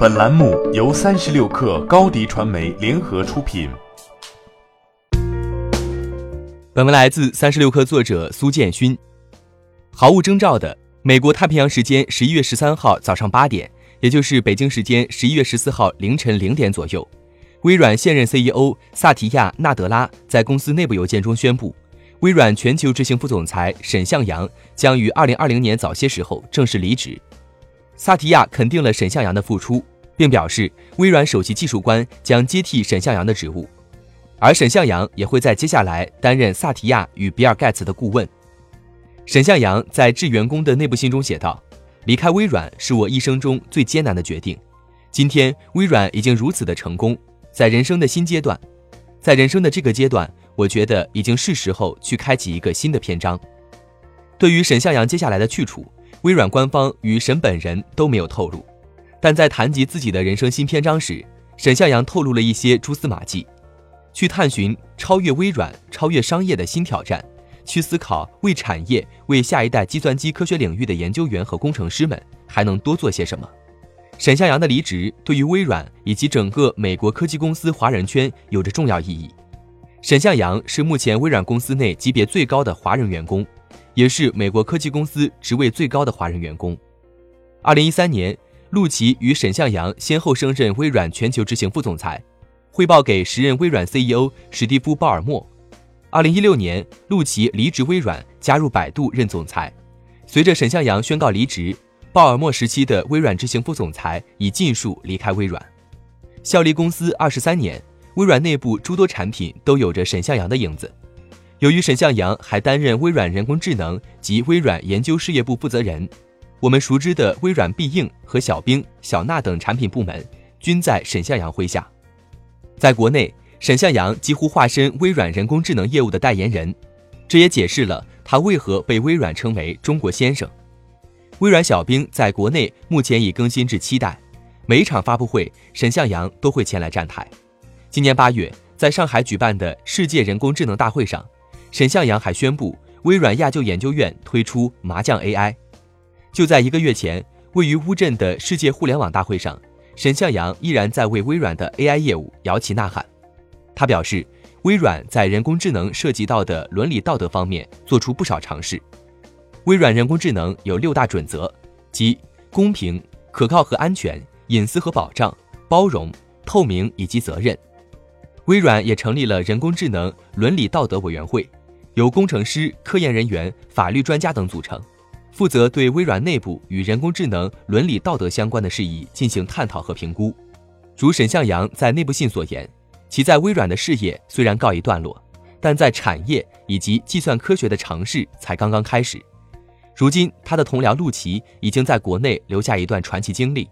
本栏目由三十六氪高低传媒联合出品。本文来自三十六氪作者苏建勋。毫无征兆的，美国太平洋时间十一月十三号早上八点，也就是北京时间十一月十四号凌晨零点左右，微软现任 CEO 萨提亚·纳德拉在公司内部邮件中宣布，微软全球执行副总裁沈向阳将于二零二零年早些时候正式离职。萨提亚肯定了沈向阳的付出，并表示微软首席技术官将接替沈向阳的职务，而沈向阳也会在接下来担任萨提亚与比尔盖茨的顾问。沈向阳在致员工的内部信中写道：“离开微软是我一生中最艰难的决定。今天微软已经如此的成功，在人生的新阶段，在人生的这个阶段，我觉得已经是时候去开启一个新的篇章。”对于沈向阳接下来的去处。微软官方与沈本人都没有透露，但在谈及自己的人生新篇章时，沈向阳透露了一些蛛丝马迹，去探寻超越微软、超越商业的新挑战，去思考为产业、为下一代计算机科学领域的研究员和工程师们还能多做些什么。沈向阳的离职对于微软以及整个美国科技公司华人圈有着重要意义。沈向阳是目前微软公司内级别最高的华人员工。也是美国科技公司职位最高的华人员工。二零一三年，陆琪与沈向阳先后升任微软全球执行副总裁，汇报给时任微软 CEO 史蒂夫·鲍尔默。二零一六年，陆琪离职微软，加入百度任总裁。随着沈向阳宣告离职，鲍尔默时期的微软执行副总裁已尽数离开微软，效力公司二十三年。微软内部诸多产品都有着沈向阳的影子。由于沈向阳还担任微软人工智能及微软研究事业部负责人，我们熟知的微软必应和小冰、小娜等产品部门均在沈向阳麾下。在国内，沈向阳几乎化身微软人工智能业务的代言人，这也解释了他为何被微软称为“中国先生”。微软小冰在国内目前已更新至七代，每一场发布会，沈向阳都会前来站台。今年八月，在上海举办的世界人工智能大会上。沈向阳还宣布，微软亚洲研究院推出麻将 AI。就在一个月前，位于乌镇的世界互联网大会上，沈向阳依然在为微软的 AI 业务摇旗呐喊。他表示，微软在人工智能涉及到的伦理道德方面做出不少尝试。微软人工智能有六大准则，即公平、可靠和安全、隐私和保障、包容、透明以及责任。微软也成立了人工智能伦理道德委员会。由工程师、科研人员、法律专家等组成，负责对微软内部与人工智能伦理道德相关的事宜进行探讨和评估。如沈向阳在内部信所言，其在微软的事业虽然告一段落，但在产业以及计算科学的尝试才刚刚开始。如今，他的同僚陆琪已经在国内留下一段传奇经历，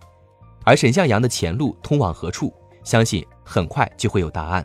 而沈向阳的前路通往何处，相信很快就会有答案。